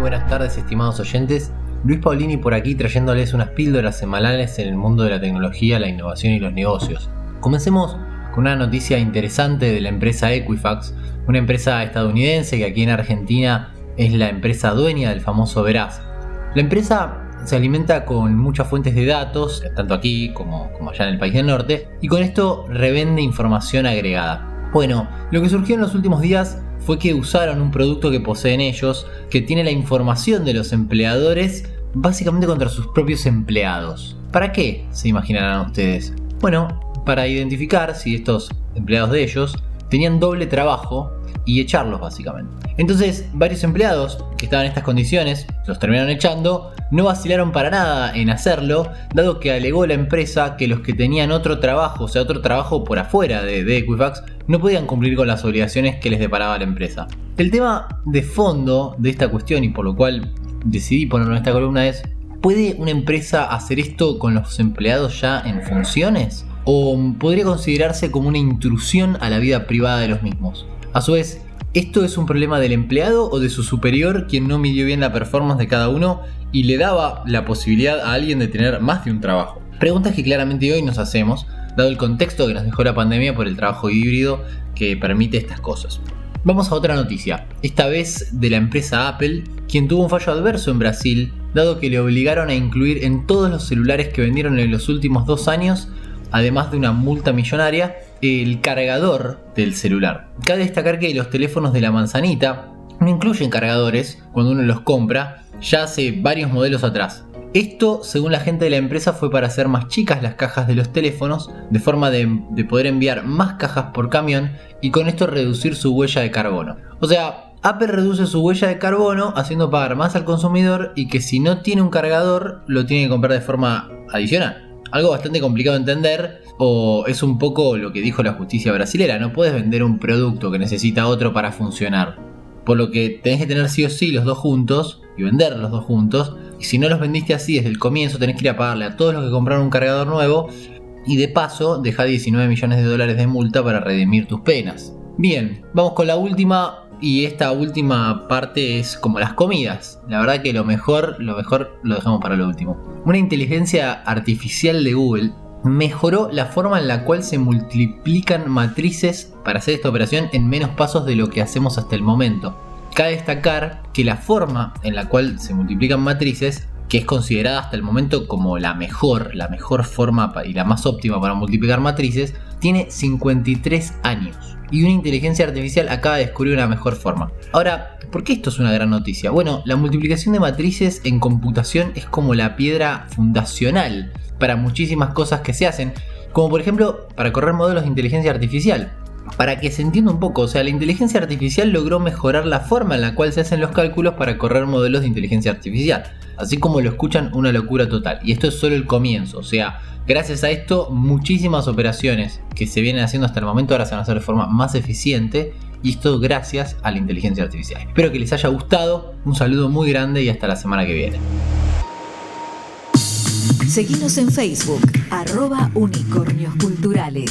buenas tardes estimados oyentes. Luis Paulini por aquí trayéndoles unas píldoras semanales en el mundo de la tecnología, la innovación y los negocios. Comencemos con una noticia interesante de la empresa Equifax, una empresa estadounidense que aquí en Argentina es la empresa dueña del famoso Veraz. La empresa se alimenta con muchas fuentes de datos, tanto aquí como, como allá en el país del norte, y con esto revende información agregada. Bueno, lo que surgió en los últimos días fue que usaron un producto que poseen ellos, que tiene la información de los empleadores básicamente contra sus propios empleados. ¿Para qué? Se imaginarán ustedes. Bueno, para identificar si estos empleados de ellos tenían doble trabajo y echarlos básicamente. Entonces, varios empleados que estaban en estas condiciones, los terminaron echando, no vacilaron para nada en hacerlo, dado que alegó la empresa que los que tenían otro trabajo, o sea, otro trabajo por afuera de, de Equifax, no podían cumplir con las obligaciones que les deparaba la empresa. El tema de fondo de esta cuestión y por lo cual decidí ponerlo en esta columna es, ¿puede una empresa hacer esto con los empleados ya en funciones? ¿O podría considerarse como una intrusión a la vida privada de los mismos? A su vez, ¿esto es un problema del empleado o de su superior quien no midió bien la performance de cada uno y le daba la posibilidad a alguien de tener más de un trabajo? Preguntas que claramente hoy nos hacemos, dado el contexto que nos dejó la pandemia por el trabajo híbrido que permite estas cosas. Vamos a otra noticia, esta vez de la empresa Apple, quien tuvo un fallo adverso en Brasil, dado que le obligaron a incluir en todos los celulares que vendieron en los últimos dos años, además de una multa millonaria, el cargador del celular. Cabe destacar que los teléfonos de la manzanita no incluyen cargadores cuando uno los compra, ya hace varios modelos atrás. Esto, según la gente de la empresa, fue para hacer más chicas las cajas de los teléfonos, de forma de, poder enviar más cajas por camión y con esto reducir su huella de carbono. O sea, Apple reduce su huella de carbono haciendo pagar más al consumidor y que si no tiene un cargador lo tiene que comprar de forma adicional. Algo bastante complicado de entender o es un poco lo que dijo la justicia brasilera, no puedes vender un producto que necesita otro para funcionar. Por lo que tenés que tener sí o sí los dos juntos y vender los dos juntos y si no los vendiste así desde el comienzo, tenés que ir a pagarle a todos los que compraron un cargador nuevo. Y de paso, deja 19 millones de dólares de multa para redimir tus penas. Bien, vamos con la última. Y esta última parte es como las comidas. La verdad que lo mejor, lo mejor lo dejamos para lo último. Una inteligencia artificial de Google mejoró la forma en la cual se multiplican matrices para hacer esta operación en menos pasos de lo que hacemos hasta el momento. Cabe destacar que la forma en la cual se multiplican matrices, que es considerada hasta el momento como la mejor, la mejor forma y la más óptima para multiplicar matrices, tiene 53 años. Y una inteligencia artificial acaba de descubrir una mejor forma. Ahora, ¿por qué esto es una gran noticia? Bueno, la multiplicación de matrices en computación es como la piedra fundacional para muchísimas cosas que se hacen, como por ejemplo para correr modelos de inteligencia artificial para que se entienda un poco, o sea, la inteligencia artificial logró mejorar la forma en la cual se hacen los cálculos para correr modelos de inteligencia artificial. Así como lo escuchan, una locura total. Y esto es solo el comienzo, o sea, gracias a esto, muchísimas operaciones que se vienen haciendo hasta el momento ahora se van a hacer de forma más eficiente. Y esto gracias a la inteligencia artificial. Espero que les haya gustado, un saludo muy grande y hasta la semana que viene. Seguimos en Facebook, arroba unicornios culturales.